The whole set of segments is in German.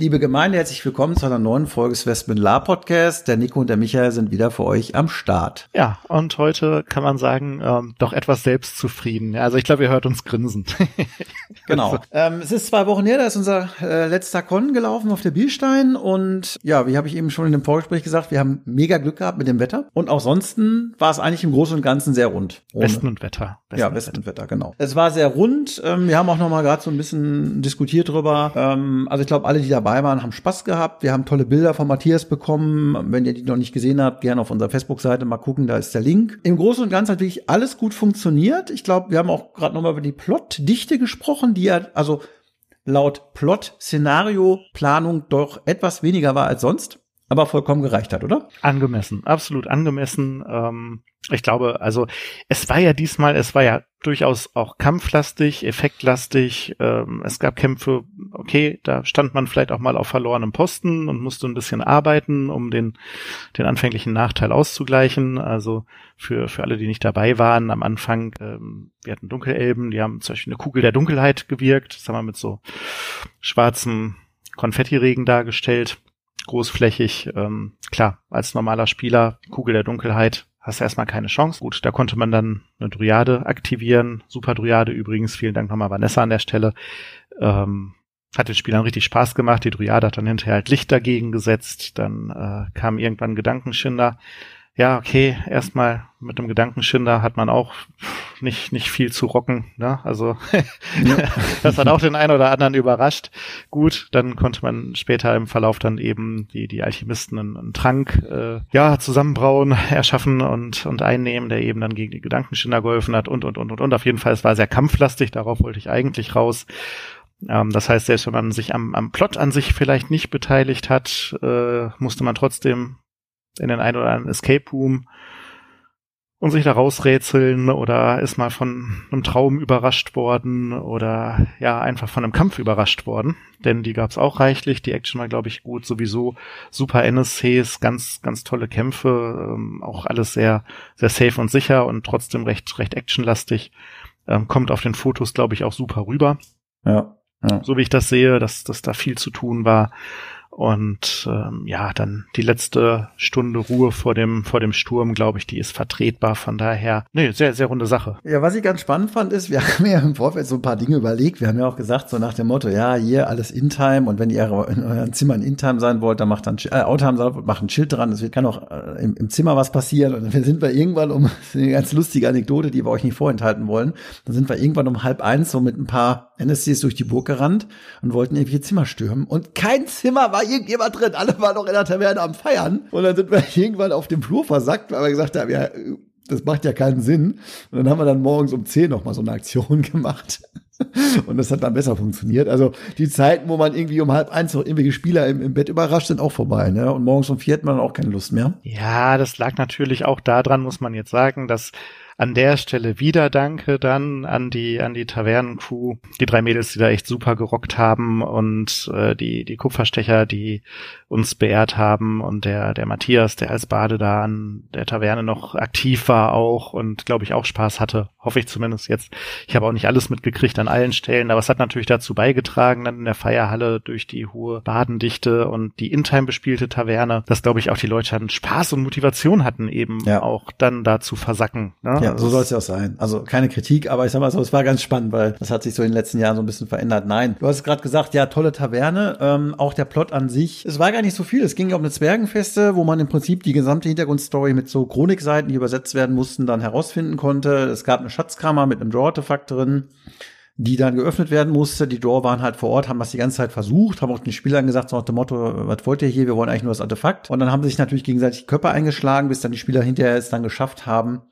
Liebe Gemeinde, herzlich willkommen zu einer neuen Folge des Westman La Podcast. Der Nico und der Michael sind wieder für euch am Start. Ja, und heute kann man sagen, ähm, doch etwas selbstzufrieden. Also ich glaube, ihr hört uns grinsen. genau. ähm, es ist zwei Wochen her, da ist unser äh, letzter Con gelaufen auf der Bielstein. Und ja, wie habe ich eben schon in dem Vorgespräch gesagt, wir haben mega Glück gehabt mit dem Wetter. Und auch sonst war es eigentlich im Großen und Ganzen sehr rund. Ohne. Westen und Wetter. Westen ja, Westen und Wetter, genau. Es war sehr rund. Ähm, wir haben auch noch mal gerade so ein bisschen diskutiert drüber. Ähm, also ich glaube, alle, die da dabei waren, haben Spaß gehabt. Wir haben tolle Bilder von Matthias bekommen. Wenn ihr die noch nicht gesehen habt, gerne auf unserer Facebook-Seite mal gucken, da ist der Link. Im Großen und Ganzen hat wirklich alles gut funktioniert. Ich glaube, wir haben auch gerade noch mal über die Plotdichte gesprochen, die ja, also laut Plot-Szenario-Planung doch etwas weniger war als sonst aber vollkommen gereicht hat, oder? Angemessen, absolut angemessen. Ähm, ich glaube, also es war ja diesmal, es war ja durchaus auch kampflastig, effektlastig. Ähm, es gab Kämpfe, okay, da stand man vielleicht auch mal auf verlorenem Posten und musste ein bisschen arbeiten, um den, den anfänglichen Nachteil auszugleichen. Also für, für alle, die nicht dabei waren, am Anfang, ähm, wir hatten Dunkelelben, die haben zum Beispiel eine Kugel der Dunkelheit gewirkt. Das haben wir mit so schwarzem Konfettiregen dargestellt großflächig. Ähm, klar, als normaler Spieler, Kugel der Dunkelheit, hast du erstmal keine Chance. Gut, da konnte man dann eine Dryade aktivieren. Super Dryade übrigens. Vielen Dank nochmal Vanessa an der Stelle. Ähm, hat den Spielern richtig Spaß gemacht. Die Dryade hat dann hinterher halt Licht dagegen gesetzt. Dann äh, kam irgendwann Gedankenschinder ja, okay, erstmal mit dem Gedankenschinder hat man auch nicht, nicht viel zu rocken. Ne? Also ja. das hat auch den einen oder anderen überrascht. Gut, dann konnte man später im Verlauf dann eben die, die Alchemisten einen, einen Trank äh, ja, zusammenbrauen, erschaffen und, und einnehmen, der eben dann gegen die Gedankenschinder geholfen hat und, und, und, und, und. Auf jeden Fall, es war sehr kampflastig, darauf wollte ich eigentlich raus. Ähm, das heißt, selbst wenn man sich am, am Plot an sich vielleicht nicht beteiligt hat, äh, musste man trotzdem in den ein oder anderen Escape Room und sich da rausrätseln oder ist mal von einem Traum überrascht worden oder ja, einfach von einem Kampf überrascht worden. Denn die gab's auch reichlich. Die Action war, glaube ich, gut. Sowieso super NSCs, ganz, ganz tolle Kämpfe, ähm, auch alles sehr, sehr safe und sicher und trotzdem recht, recht actionlastig. Ähm, kommt auf den Fotos, glaube ich, auch super rüber. Ja, ja. So wie ich das sehe, dass, dass da viel zu tun war. Und ähm, ja, dann die letzte Stunde Ruhe vor dem vor dem Sturm, glaube ich, die ist vertretbar. Von daher, nee, sehr sehr runde Sache. Ja, was ich ganz spannend fand, ist, wir haben ja im Vorfeld so ein paar Dinge überlegt. Wir haben ja auch gesagt, so nach dem Motto, ja, hier alles in Time und wenn ihr in euren Zimmern in Time sein wollt, dann macht dann äh, Outtime sein wollt, macht ein Schild dran. Es kann auch äh, im, im, Zimmer was passieren. Und dann sind wir irgendwann um eine ganz lustige Anekdote, die wir euch nicht vorenthalten wollen. Dann sind wir irgendwann um halb eins so mit ein paar NSCs durch die Burg gerannt und wollten irgendwie Zimmer stürmen und kein Zimmer war irgendjemand drin. Alle waren noch in der Taverne am Feiern. Und dann sind wir irgendwann auf dem Flur versackt, weil wir gesagt haben, ja, das macht ja keinen Sinn. Und dann haben wir dann morgens um 10 noch mal so eine Aktion gemacht. Und das hat dann besser funktioniert. Also die Zeiten, wo man irgendwie um halb eins noch irgendwelche Spieler im, im Bett überrascht, sind auch vorbei. Ne? Und morgens um vier hat man auch keine Lust mehr. Ja, das lag natürlich auch daran, muss man jetzt sagen, dass an der Stelle wieder Danke dann an die an die Tavernencrew, die drei Mädels, die da echt super gerockt haben und äh, die die Kupferstecher, die uns beehrt haben und der der Matthias, der als Bade da an der Taverne noch aktiv war auch und glaube ich auch Spaß hatte, hoffe ich zumindest jetzt. Ich habe auch nicht alles mitgekriegt an allen Stellen, aber es hat natürlich dazu beigetragen, dann in der Feierhalle durch die hohe Badendichte und die in Time bespielte Taverne, dass glaube ich auch die Leute dann Spaß und Motivation hatten eben ja. auch dann da zu versacken. Ne? Ja, so soll es ja auch sein. Also keine Kritik, aber ich sag mal so, es war ganz spannend, weil das hat sich so in den letzten Jahren so ein bisschen verändert. Nein, du hast gerade gesagt, ja, tolle Taverne, ähm, auch der Plot an sich. Es war gar nicht so viel. Es ging ja um eine Zwergenfeste, wo man im Prinzip die gesamte Hintergrundstory mit so Chronikseiten, die übersetzt werden mussten, dann herausfinden konnte. Es gab eine Schatzkammer mit einem Draw-Artefakt drin die dann geöffnet werden musste. Die Draw waren halt vor Ort, haben das die ganze Zeit versucht, haben auch den Spielern gesagt, so nach dem Motto, was wollt ihr hier? Wir wollen eigentlich nur das Artefakt. Und dann haben sich natürlich gegenseitig die Köpfe eingeschlagen, bis dann die Spieler hinterher es dann geschafft haben,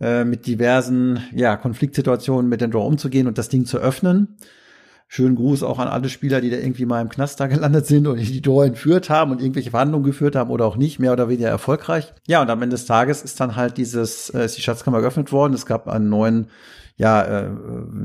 äh, mit diversen ja, Konfliktsituationen mit den Draw umzugehen und das Ding zu öffnen. Schönen Gruß auch an alle Spieler, die da irgendwie mal im Knast da gelandet sind und die Door entführt haben und irgendwelche Verhandlungen geführt haben oder auch nicht, mehr oder weniger erfolgreich. Ja, und am Ende des Tages ist dann halt dieses, äh, ist die Schatzkammer geöffnet worden. Es gab einen neuen ja, äh,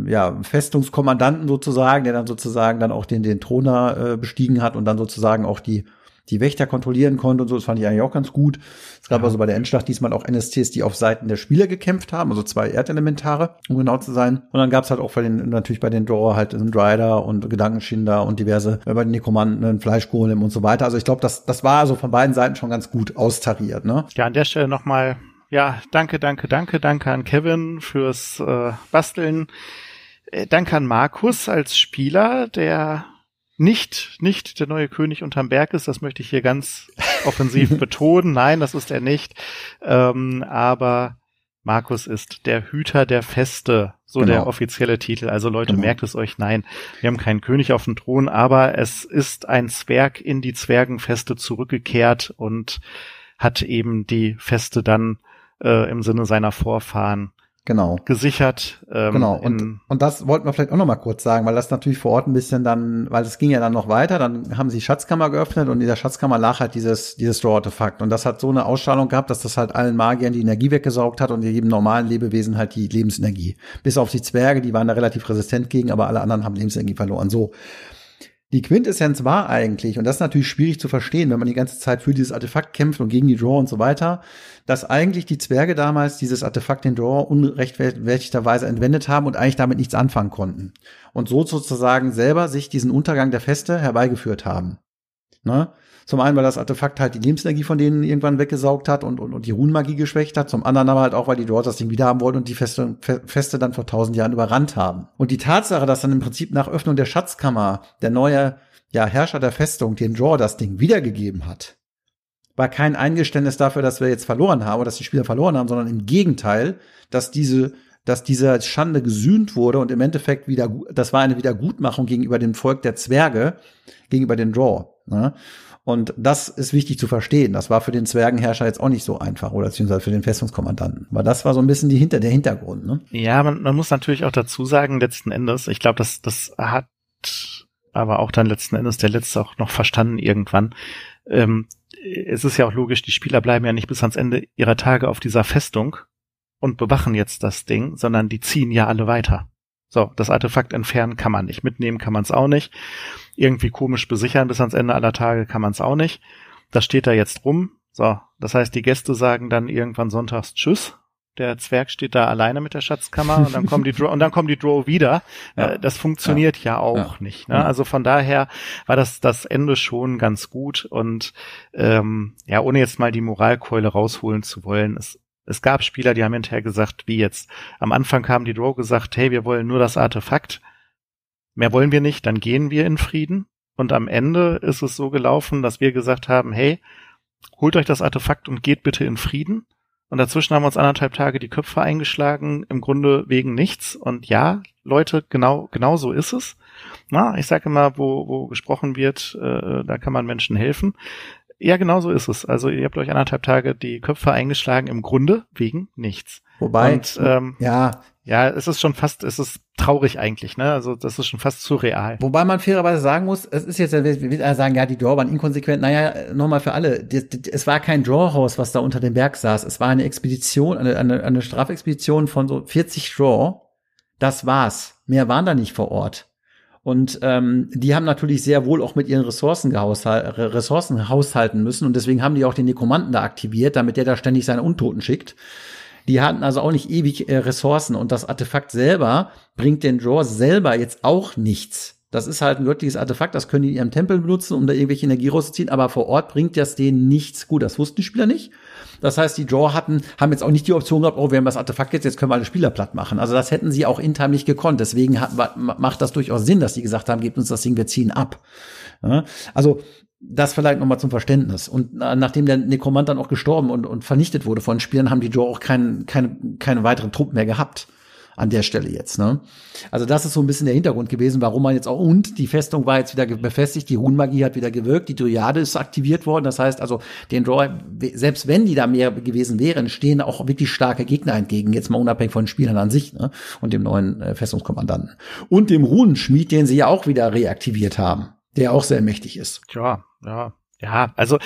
ja, Festungskommandanten sozusagen, der dann sozusagen dann auch den, den Throner äh, bestiegen hat und dann sozusagen auch die die Wächter kontrollieren konnte und so. Das fand ich eigentlich auch ganz gut. Es gab ja. also bei der Endschlacht diesmal auch NSCs, die auf Seiten der Spieler gekämpft haben, also zwei Erdelementare, um genau zu sein. Und dann gab es halt auch bei den, natürlich bei den Draw halt einen Drider und Gedankenschinder und diverse, äh, bei den Nekromanten einen Fleischgolem und so weiter. Also ich glaube, das, das war also von beiden Seiten schon ganz gut austariert, ne? Ja, an der Stelle nochmal, ja, danke, danke, danke, danke an Kevin fürs äh, Basteln. Äh, danke an Markus als Spieler, der nicht, nicht der neue König unterm Berg ist, das möchte ich hier ganz offensiv betonen. Nein, das ist er nicht. Ähm, aber Markus ist der Hüter der Feste, so genau. der offizielle Titel. Also Leute, genau. merkt es euch, nein, wir haben keinen König auf dem Thron, aber es ist ein Zwerg in die Zwergenfeste zurückgekehrt und hat eben die Feste dann äh, im Sinne seiner Vorfahren genau. gesichert. Ähm, genau. Und, und das wollten wir vielleicht auch noch mal kurz sagen, weil das natürlich vor Ort ein bisschen dann, weil es ging ja dann noch weiter, dann haben sie die Schatzkammer geöffnet und in dieser Schatzkammer lag halt dieses, dieses Draw-Artefakt. Und das hat so eine Ausstrahlung gehabt, dass das halt allen Magiern die Energie weggesaugt hat und jedem normalen Lebewesen halt die Lebensenergie. Bis auf die Zwerge, die waren da relativ resistent gegen, aber alle anderen haben Lebensenergie verloren. So. Die Quintessenz war eigentlich, und das ist natürlich schwierig zu verstehen, wenn man die ganze Zeit für dieses Artefakt kämpft und gegen die Draw und so weiter, dass eigentlich die Zwerge damals dieses Artefakt den Draw unrechtfertigterweise entwendet haben und eigentlich damit nichts anfangen konnten. Und so sozusagen selber sich diesen Untergang der Feste herbeigeführt haben. Ne? Zum einen, weil das Artefakt halt die Lebensenergie von denen irgendwann weggesaugt hat und, und, und die Runenmagie geschwächt hat. Zum anderen aber halt auch, weil die dort das Ding wieder haben wollten und die Feste, Feste dann vor tausend Jahren überrannt haben. Und die Tatsache, dass dann im Prinzip nach Öffnung der Schatzkammer der neue ja, Herrscher der Festung den Draw das Ding wiedergegeben hat, war kein Eingeständnis dafür, dass wir jetzt verloren haben oder dass die Spieler verloren haben, sondern im Gegenteil, dass diese dass diese Schande gesühnt wurde und im Endeffekt wieder, das war eine Wiedergutmachung gegenüber dem Volk der Zwerge, gegenüber den Draw. Ne? Und das ist wichtig zu verstehen. Das war für den Zwergenherrscher jetzt auch nicht so einfach oder beziehungsweise für den Festungskommandanten. Aber das war so ein bisschen die Hinter der Hintergrund. Ne? Ja, man, man muss natürlich auch dazu sagen, letzten Endes, ich glaube, das, das hat aber auch dann letzten Endes der Letzte auch noch verstanden irgendwann. Ähm, es ist ja auch logisch, die Spieler bleiben ja nicht bis ans Ende ihrer Tage auf dieser Festung und bewachen jetzt das Ding, sondern die ziehen ja alle weiter. So, das Artefakt entfernen kann man nicht, mitnehmen kann man es auch nicht irgendwie komisch besichern bis ans Ende aller Tage kann man es auch nicht. Das steht da jetzt rum. So, das heißt, die Gäste sagen dann irgendwann sonntags Tschüss. Der Zwerg steht da alleine mit der Schatzkammer und dann kommen die Draw und dann kommen die Draw wieder. Ja. Äh, das funktioniert ja, ja auch ja. nicht. Ne? Also von daher war das das Ende schon ganz gut und ähm, ja, ohne jetzt mal die Moralkeule rausholen zu wollen, es es gab Spieler, die haben hinterher gesagt, wie jetzt. Am Anfang haben die Draw gesagt, hey, wir wollen nur das Artefakt mehr wollen wir nicht, dann gehen wir in Frieden. Und am Ende ist es so gelaufen, dass wir gesagt haben, hey, holt euch das Artefakt und geht bitte in Frieden. Und dazwischen haben wir uns anderthalb Tage die Köpfe eingeschlagen, im Grunde wegen nichts. Und ja, Leute, genau, genau so ist es. Na, ich sage immer, wo, wo gesprochen wird, äh, da kann man Menschen helfen. Ja, genau so ist es. Also ihr habt euch anderthalb Tage die Köpfe eingeschlagen, im Grunde wegen nichts. Wobei, und, ähm, ja, ja, es ist schon fast, es ist traurig eigentlich, ne? Also das ist schon fast surreal. Wobei man fairerweise sagen muss, es ist jetzt, will er sagen, ja, die Draw waren inkonsequent. Naja, nochmal für alle, es war kein Drawhaus, was da unter dem Berg saß. Es war eine Expedition, eine, eine, eine Strafexpedition von so 40 Draw. Das war's. Mehr waren da nicht vor Ort. Und ähm, die haben natürlich sehr wohl auch mit ihren Ressourcen, Ressourcen haushalten müssen. Und deswegen haben die auch den Nekromanten da aktiviert, damit der da ständig seine Untoten schickt. Die hatten also auch nicht ewig äh, Ressourcen und das Artefakt selber bringt den Draw selber jetzt auch nichts. Das ist halt ein göttliches Artefakt, das können die in ihrem Tempel benutzen, um da irgendwelche Energie rauszuziehen, aber vor Ort bringt das denen nichts gut. Das wussten die Spieler nicht. Das heißt, die Draw hatten, haben jetzt auch nicht die Option gehabt, oh, wir haben das Artefakt jetzt, jetzt können wir alle Spieler platt machen. Also das hätten sie auch in time nicht gekonnt. Deswegen hat, macht das durchaus Sinn, dass sie gesagt haben, gebt uns das Ding, wir ziehen ab. Ja, also das vielleicht nochmal zum Verständnis. Und nachdem der Nekromant dann auch gestorben und, und vernichtet wurde von Spielern, haben die Joe auch keinen keine, keine weiteren Truppen mehr gehabt. An der Stelle jetzt. Ne? Also das ist so ein bisschen der Hintergrund gewesen, warum man jetzt auch, und die Festung war jetzt wieder befestigt, die Runenmagie hat wieder gewirkt, die Dryade ist aktiviert worden. Das heißt also, den Draw, selbst wenn die da mehr gewesen wären, stehen auch wirklich starke Gegner entgegen, jetzt mal unabhängig von den Spielern an sich ne? und dem neuen äh, Festungskommandanten. Und dem Runenschmied, den sie ja auch wieder reaktiviert haben, der auch sehr mächtig ist. Ja, ja, ja, also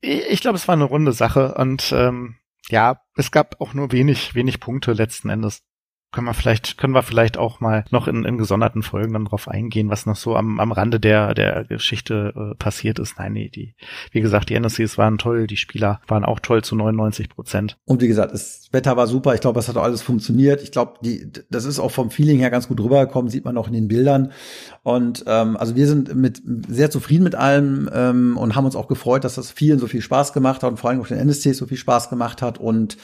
ich glaube, es war eine runde Sache und ähm, ja, es gab auch nur wenig, wenig Punkte letzten Endes können wir vielleicht, können wir vielleicht auch mal noch in, in gesonderten Folgen dann drauf eingehen, was noch so am, am Rande der, der Geschichte äh, passiert ist. Nein, nee, die, wie gesagt, die NSCs waren toll, die Spieler waren auch toll zu 99 Prozent. Und wie gesagt, das Wetter war super. Ich glaube, es hat auch alles funktioniert. Ich glaube, die, das ist auch vom Feeling her ganz gut rübergekommen, sieht man auch in den Bildern. Und ähm, also wir sind mit sehr zufrieden mit allem ähm, und haben uns auch gefreut, dass das vielen so viel Spaß gemacht hat und vor allem auch den NSCs so viel Spaß gemacht hat. Und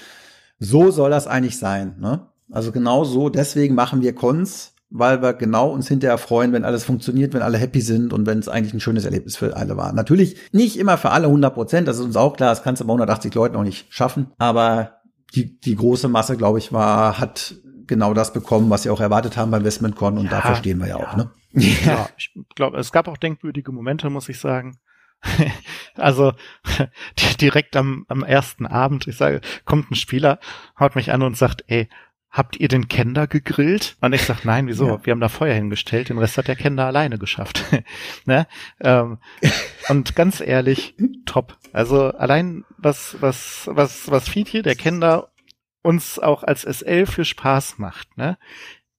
so soll das eigentlich sein. Ne? Also genau so, deswegen machen wir Cons, weil wir genau uns hinterher freuen, wenn alles funktioniert, wenn alle happy sind und wenn es eigentlich ein schönes Erlebnis für alle war. Natürlich nicht immer für alle 100 Prozent, das ist uns auch klar, das kannst du bei 180 Leuten auch nicht schaffen, aber die, die große Masse, glaube ich, war, hat genau das bekommen, was sie auch erwartet haben beim Westmentcon und ja, dafür stehen wir ja, ja. auch. Ne? Ja, ich glaube, es gab auch denkwürdige Momente, muss ich sagen. also direkt am, am ersten Abend, ich sage, kommt ein Spieler, haut mich an und sagt, ey, habt ihr den Kender gegrillt? Und ich sag, nein, wieso? Ja. Wir haben da Feuer hingestellt, den Rest hat der Kender alleine geschafft. ne? ähm, und ganz ehrlich, top. Also allein was, was, was, was Fietje, der Kender, uns auch als SL für Spaß macht, ne?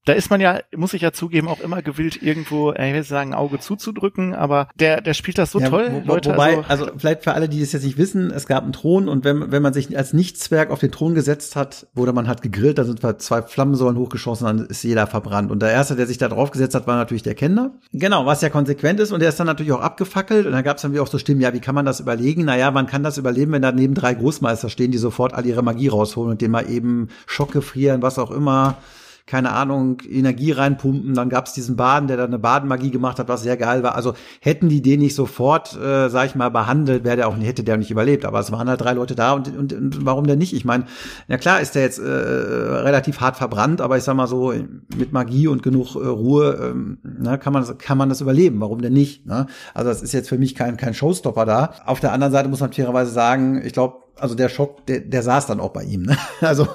Da ist man ja, muss ich ja zugeben, auch immer gewillt, irgendwo, äh, ich will sagen, Auge zuzudrücken, aber der, der spielt das so ja, toll, wo, Leute. Wobei, also, also, vielleicht für alle, die es jetzt nicht wissen, es gab einen Thron und wenn, wenn man sich als Nichtzwerg auf den Thron gesetzt hat, wurde man halt gegrillt, da sind zwei Flammensäulen hochgeschossen, dann ist jeder verbrannt. Und der erste, der sich da drauf gesetzt hat, war natürlich der Kenner. Genau, was ja konsequent ist und der ist dann natürlich auch abgefackelt und dann gab es dann wieder auch so Stimmen, ja, wie kann man das überlegen? Naja, man kann das überleben, wenn da neben drei Großmeister stehen, die sofort all ihre Magie rausholen und den mal eben Schocke frieren, was auch immer keine Ahnung, Energie reinpumpen. Dann gab es diesen Baden, der da eine Badenmagie gemacht hat, was sehr geil war. Also hätten die den nicht sofort, äh, sag ich mal, behandelt, wäre der auch nicht, hätte der nicht überlebt. Aber es waren halt drei Leute da und, und, und warum denn nicht? Ich meine, ja klar ist der jetzt äh, relativ hart verbrannt, aber ich sag mal so, mit Magie und genug äh, Ruhe ähm, ne, kann, man das, kann man das überleben. Warum denn nicht? Ne? Also das ist jetzt für mich kein, kein Showstopper da. Auf der anderen Seite muss man fairerweise sagen, ich glaube, also der Schock, der, der saß dann auch bei ihm. Ne? Also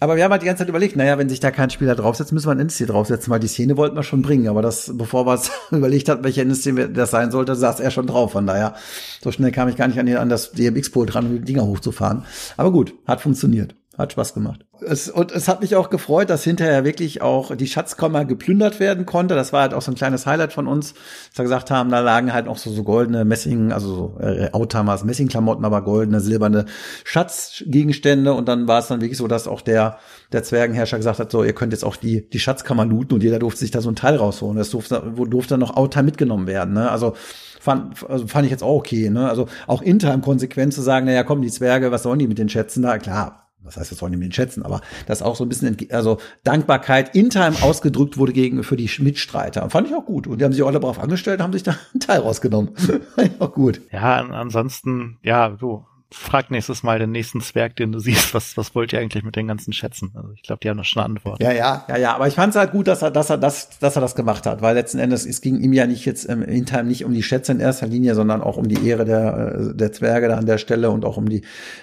aber wir haben halt die ganze Zeit überlegt, naja, wenn sich da kein Spieler draufsetzt, müssen wir ein NSC draufsetzen, weil die Szene wollten wir schon bringen. Aber das, bevor wir es überlegt hatten, welche NSC das sein sollte, saß er schon drauf. Von daher, so schnell kam ich gar nicht an, an das DMX-Pult dran, um die Dinger hochzufahren. Aber gut, hat funktioniert. Hat Spaß gemacht. Es, und es hat mich auch gefreut, dass hinterher wirklich auch die Schatzkammer geplündert werden konnte. Das war halt auch so ein kleines Highlight von uns, dass wir gesagt haben, da lagen halt auch so, so goldene Messing, also so äh, Outhamers, Messingklamotten, aber goldene, silberne Schatzgegenstände. Und dann war es dann wirklich so, dass auch der, der Zwergenherrscher gesagt hat, so, ihr könnt jetzt auch die, die Schatzkammer looten und jeder durfte sich da so ein Teil rausholen. Das durfte, durfte dann noch Outham mitgenommen werden. Ne? Also fand, also fand ich jetzt auch okay. Ne? Also auch intern konsequent zu sagen, naja, komm, die Zwerge, was sollen die mit den Schätzen da? Klar, was heißt, das sollen die mit schätzen, aber dass auch so ein bisschen, also Dankbarkeit in Time ausgedrückt wurde gegen, für die Mitstreiter. Fand ich auch gut. Und die haben sich auch alle brav angestellt, haben sich da einen Teil rausgenommen. fand ich auch gut. Ja, ansonsten, ja, du, frag nächstes Mal den nächsten Zwerg, den du siehst, was, was wollt ihr eigentlich mit den ganzen Schätzen? Also ich glaube, die haben noch schon eine Antwort. Ja, ja, ja, ja. Aber ich fand es halt gut, dass er, dass er das, dass er das gemacht hat, weil letzten Endes, es ging ihm ja nicht jetzt ähm, in Time nicht um die Schätze in erster Linie, sondern auch um die Ehre der, äh, der Zwerge da an der Stelle und auch um die,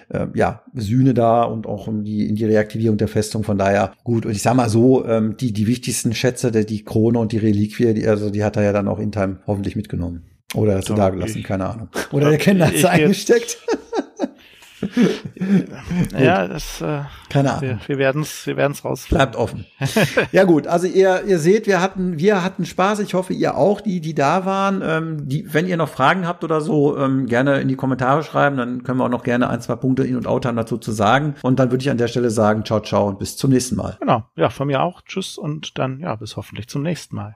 äh, ja, Sühne da und auch um die, in die Reaktivierung der Festung. Von daher gut. Und ich sag mal so, ähm, die, die wichtigsten Schätze, der, die Krone und die Reliquie, die, also die hat er ja dann auch in Time hoffentlich mitgenommen. Oder hat sie da gelassen, keine Ahnung. Oder der Kenner hat sie eingesteckt. ja, das. Äh, Keine Ahnung. Wir, wir werden es, wir werden es raus. Bleibt offen. ja gut, also ihr, ihr seht, wir hatten, wir hatten Spaß. Ich hoffe, ihr auch, die, die da waren. Ähm, die, wenn ihr noch Fragen habt oder so, ähm, gerne in die Kommentare schreiben. Dann können wir auch noch gerne ein, zwei Punkte in und out haben dazu zu sagen. Und dann würde ich an der Stelle sagen, ciao, ciao und bis zum nächsten Mal. Genau. Ja, von mir auch. Tschüss und dann ja, bis hoffentlich zum nächsten Mal.